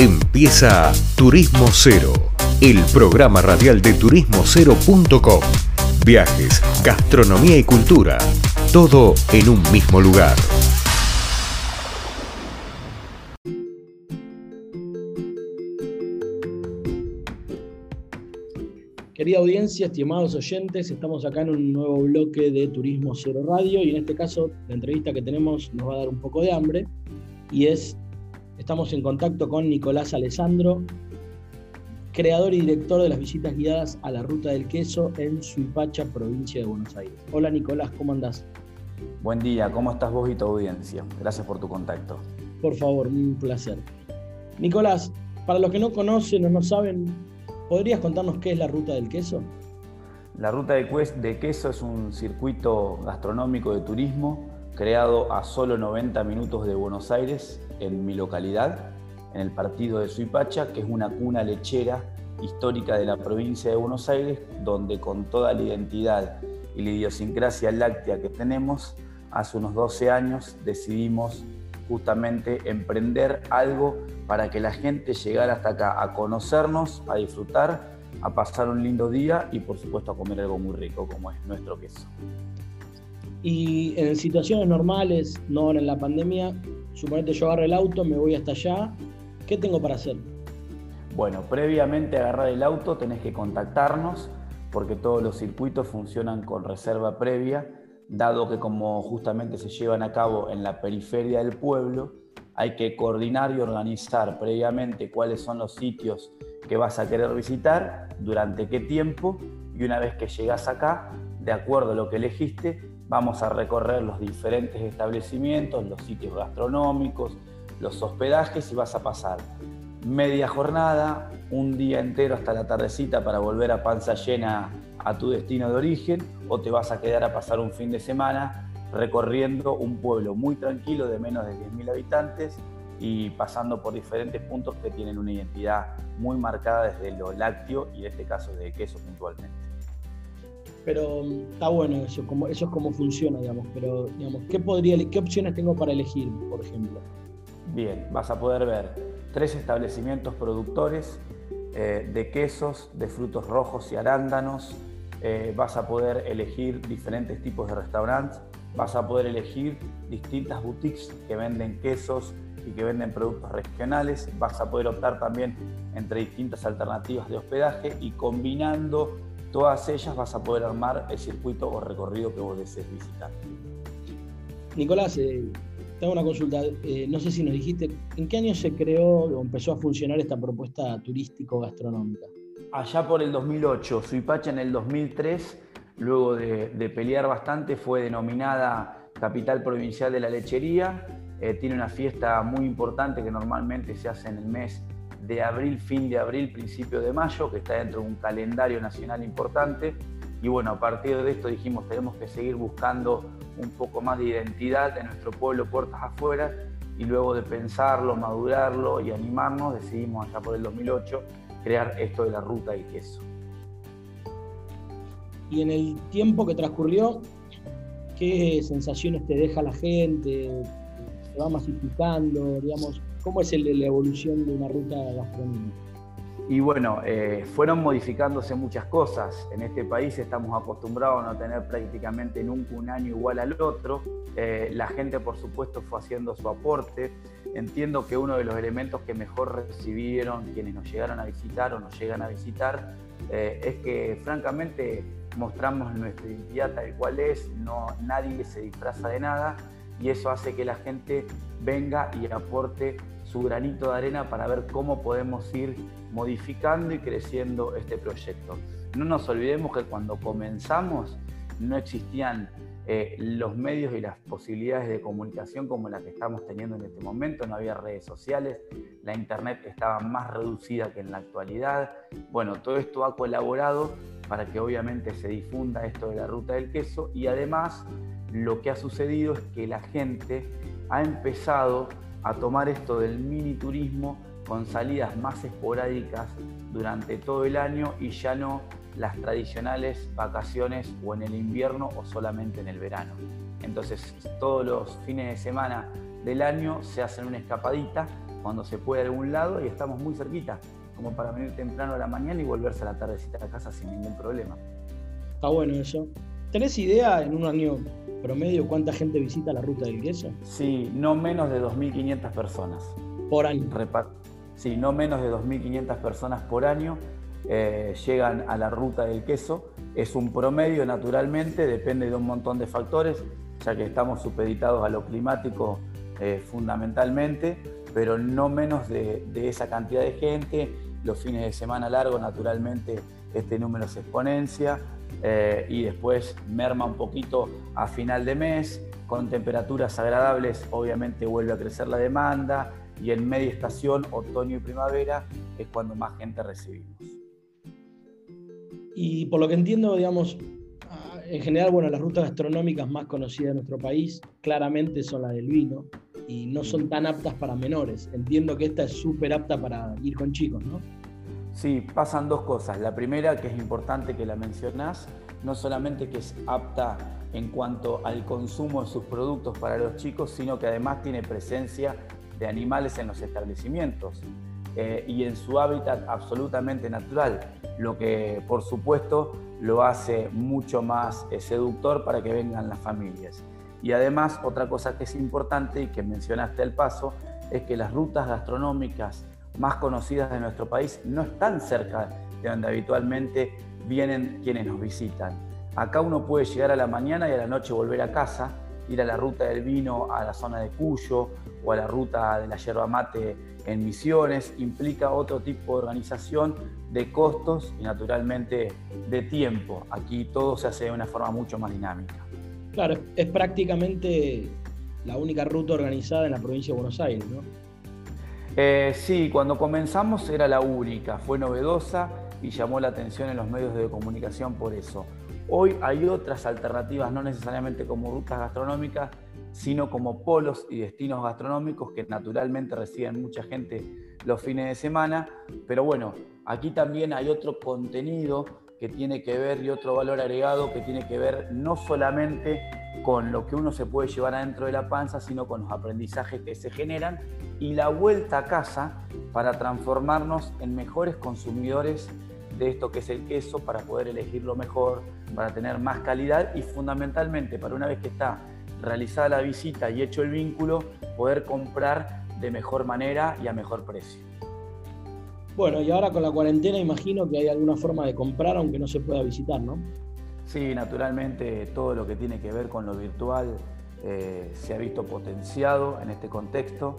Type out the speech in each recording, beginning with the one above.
Empieza Turismo Cero, el programa radial de turismocero.com. Viajes, gastronomía y cultura, todo en un mismo lugar. Querida audiencia, estimados oyentes, estamos acá en un nuevo bloque de Turismo Cero Radio y en este caso la entrevista que tenemos nos va a dar un poco de hambre y es, estamos en contacto con Nicolás Alessandro, creador y director de las visitas guiadas a la Ruta del Queso en Suipacha, provincia de Buenos Aires. Hola Nicolás, ¿cómo andás? Buen día, ¿cómo estás vos y tu audiencia? Gracias por tu contacto. Por favor, un placer. Nicolás, para los que no conocen o no saben, ¿podrías contarnos qué es la Ruta del Queso? La Ruta de Queso es un circuito gastronómico de turismo creado a solo 90 minutos de Buenos Aires, en mi localidad, en el partido de Suipacha, que es una cuna lechera histórica de la provincia de Buenos Aires, donde con toda la identidad y la idiosincrasia láctea que tenemos, hace unos 12 años decidimos justamente emprender algo para que la gente llegara hasta acá a conocernos, a disfrutar, a pasar un lindo día y por supuesto a comer algo muy rico como es nuestro queso. Y en situaciones normales, no en la pandemia, suponete yo agarro el auto, me voy hasta allá, ¿qué tengo para hacer? Bueno, previamente a agarrar el auto tenés que contactarnos porque todos los circuitos funcionan con reserva previa, dado que como justamente se llevan a cabo en la periferia del pueblo, hay que coordinar y organizar previamente cuáles son los sitios que vas a querer visitar, durante qué tiempo, y una vez que llegas acá, de acuerdo a lo que elegiste, Vamos a recorrer los diferentes establecimientos, los sitios gastronómicos, los hospedajes y vas a pasar media jornada, un día entero hasta la tardecita para volver a panza llena a tu destino de origen o te vas a quedar a pasar un fin de semana recorriendo un pueblo muy tranquilo de menos de 10.000 habitantes y pasando por diferentes puntos que tienen una identidad muy marcada desde lo lácteo y en este caso de queso puntualmente pero mm, está bueno eso, como, eso es como funciona, digamos, pero digamos, ¿qué, podría, ¿qué opciones tengo para elegir, por ejemplo? Bien, vas a poder ver tres establecimientos productores eh, de quesos, de frutos rojos y arándanos, eh, vas a poder elegir diferentes tipos de restaurantes, vas a poder elegir distintas boutiques que venden quesos y que venden productos regionales, vas a poder optar también entre distintas alternativas de hospedaje y combinando todas ellas vas a poder armar el circuito o recorrido que vos desees visitar. Nicolás, eh, tengo una consulta. Eh, no sé si nos dijiste, ¿en qué año se creó o empezó a funcionar esta propuesta turístico-gastronómica? Allá por el 2008, Suipacha en el 2003, luego de, pelear bastante, fue denominada Capital Provincial de la Lechería. Eh, tiene una fiesta muy importante que normalmente se hace en el mes de abril, fin de abril, principio de mayo, que está dentro de un calendario nacional importante. Y bueno, a partir de esto dijimos, tenemos que seguir buscando un poco más de identidad de nuestro pueblo puertas afuera y luego de pensarlo, madurarlo y animarnos, decidimos hasta por el 2008 crear esto de la ruta del queso. Y en el tiempo que transcurrió, ¿qué sensaciones te deja la gente? ¿Se va masificando? Digamos, ¿Cómo es la evolución de una ruta gastronómica? Y bueno, eh, fueron modificándose muchas cosas. En este país estamos acostumbrados a no tener prácticamente nunca un año igual al otro. Eh, la gente, por supuesto, fue haciendo su aporte. Entiendo que uno de los elementos que mejor recibieron quienes nos llegaron a visitar o nos llegan a visitar eh, es que, francamente, mostramos nuestra identidad tal cual es. No, nadie se disfraza de nada y eso hace que la gente venga y aporte su granito de arena para ver cómo podemos ir modificando y creciendo este proyecto. No nos olvidemos que cuando comenzamos no existían eh, los medios y las posibilidades de comunicación como las que estamos teniendo en este momento, no había redes sociales, la internet estaba más reducida que en la actualidad. Bueno, todo esto ha colaborado para que obviamente se difunda esto de la ruta del queso y además lo que ha sucedido es que la gente ha empezado a tomar esto del mini turismo con salidas más esporádicas durante todo el año y ya no las tradicionales vacaciones o en el invierno o solamente en el verano. Entonces todos los fines de semana del año se hacen una escapadita cuando se puede a algún lado y estamos muy cerquita, como para venir temprano a la mañana y volverse a la tardecita a casa sin ningún problema. Está bueno eso. ¿Tenés idea en un año promedio cuánta gente visita la ruta del queso? Sí, no menos de 2.500 personas. Por año. sí, no menos de 2.500 personas por año eh, llegan a la ruta del queso. Es un promedio, naturalmente, depende de un montón de factores, ya que estamos supeditados a lo climático eh, fundamentalmente, pero no menos de, esa cantidad de gente. Los fines de semana largos, naturalmente, este número se exponencia eh, y después merma un poquito a final de mes. Con temperaturas agradables, obviamente vuelve a crecer la demanda y en media estación, otoño y primavera, es cuando más gente recibimos. Y por lo que entiendo, digamos, en general, bueno, las rutas gastronómicas más conocidas de nuestro país claramente son las del vino y no son tan aptas para menores. Entiendo que esta es súper apta para ir con chicos, ¿no? Sí, pasan dos cosas. La primera, que es importante que la mencionás, no solamente que es apta en cuanto al consumo de sus productos para los chicos, sino que además tiene presencia de animales en los establecimientos eh, y en su hábitat absolutamente natural, lo que por supuesto lo hace mucho más eh, seductor para que vengan las familias. Y además otra cosa que es importante y que mencionaste al paso es que las rutas gastronómicas más conocidas de nuestro país no están cerca de donde habitualmente vienen quienes nos visitan. Acá uno puede llegar a la mañana y a la noche volver a casa ir a la ruta del vino a la zona de Cuyo o a la ruta de la yerba mate en Misiones, implica otro tipo de organización de costos y naturalmente de tiempo. Aquí todo se hace de una forma mucho más dinámica. Claro, es prácticamente la única ruta organizada en la provincia de Buenos Aires, ¿no? Eh, sí, cuando comenzamos era la única, fue novedosa y llamó la atención en los medios de comunicación por eso. Hoy hay otras alternativas, no necesariamente como rutas gastronómicas, sino como polos y destinos gastronómicos que naturalmente reciben mucha gente los fines de semana. Pero bueno, aquí también hay otro contenido que tiene que ver y otro valor agregado que tiene que ver no solamente con lo que uno se puede llevar adentro de la panza, sino con los aprendizajes que se generan y la vuelta a casa para transformarnos en mejores consumidores de esto que es el queso para poder elegirlo mejor, para tener más calidad y fundamentalmente para una vez que está realizada la visita y hecho el vínculo, poder comprar de mejor manera y a mejor precio. Bueno, y ahora con la cuarentena imagino que hay alguna forma de comprar aunque no se pueda visitar, ¿no? Sí, naturalmente todo lo que tiene que ver con lo virtual eh, se ha visto potenciado en este contexto.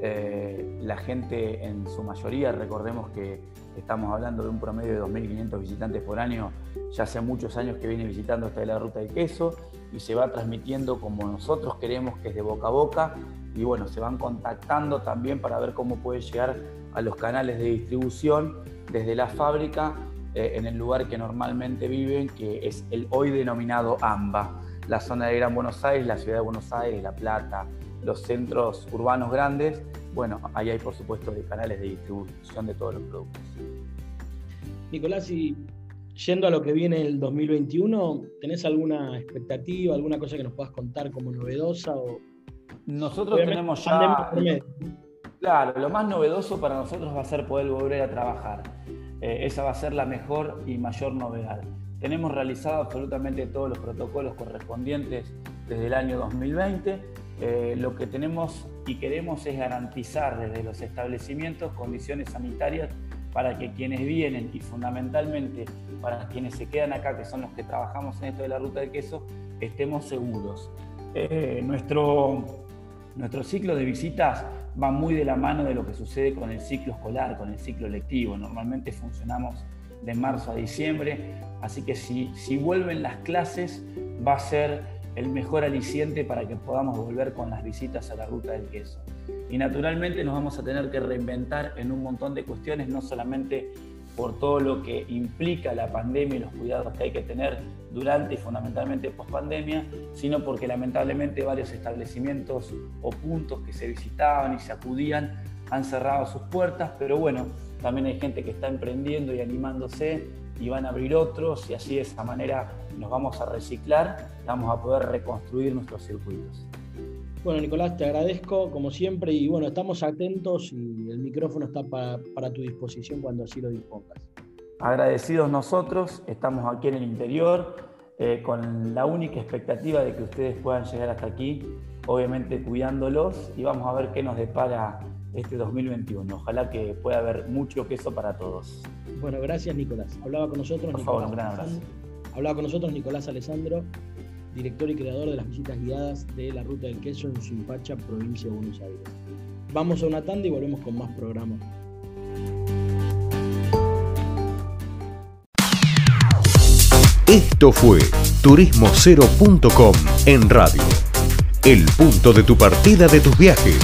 Eh, la gente en su mayoría, recordemos que Estamos hablando de un promedio de 2.500 visitantes por año. Ya hace muchos años que viene visitando esta de la ruta del queso y se va transmitiendo como nosotros queremos, que es de boca a boca. Y bueno, se van contactando también para ver cómo puede llegar a los canales de distribución desde la fábrica eh, en el lugar que normalmente viven, que es el hoy denominado AMBA, la zona de Gran Buenos Aires, la ciudad de Buenos Aires, La Plata, los centros urbanos grandes bueno, ahí hay por supuesto canales de distribución de todos los productos. Nicolás, y yendo a lo que viene el 2021, ¿tenés alguna expectativa, alguna cosa que nos puedas contar como novedosa? O... Nosotros tenemos ya... Claro, lo más novedoso para nosotros va a ser poder volver a trabajar. Eh, esa va a ser la mejor y mayor novedad. Tenemos realizado absolutamente todos los protocolos correspondientes desde el año 2020 eh, lo que tenemos y queremos es garantizar desde los establecimientos condiciones sanitarias para que quienes vienen y fundamentalmente para quienes se quedan acá, que son los que trabajamos en esto de la ruta de queso, estemos seguros. Eh, nuestro, nuestro ciclo de visitas va muy de la mano de lo que sucede con el ciclo escolar, con el ciclo lectivo. Normalmente funcionamos de marzo a diciembre, así que si, si vuelven las clases va a ser el mejor aliciente para que podamos volver con las visitas a la ruta del queso. Y naturalmente nos vamos a tener que reinventar en un montón de cuestiones, no solamente por todo lo que implica la pandemia y los cuidados que hay que tener durante y fundamentalmente post pandemia, sino porque lamentablemente varios establecimientos o puntos que se visitaban y se acudían han cerrado sus puertas, pero bueno, también hay gente que está emprendiendo y animándose y van a abrir otros y así de esa manera nos vamos a reciclar, vamos a poder reconstruir nuestros circuitos. Bueno, Nicolás, te agradezco como siempre y bueno, estamos atentos y el micrófono está para tu disposición cuando así lo dispongas. Agradecidos nosotros, estamos aquí en el interior eh, con la única expectativa de que ustedes puedan llegar hasta aquí, obviamente cuidándolos y vamos a ver qué nos depara este 2021. Ojalá que pueda haber mucho queso para todos. Bueno, gracias Nicolás. Hablaba con nosotros. Por favor, un gran abrazo. Hablaba con nosotros Nicolás Alessandro, director y creador de las visitas guiadas de la Ruta del Queso en Suipacha, provincia de Buenos Aires. Vamos a una tanda y volvemos con más programas. Esto fue turismocero.com en radio. El punto de tu partida de tus viajes.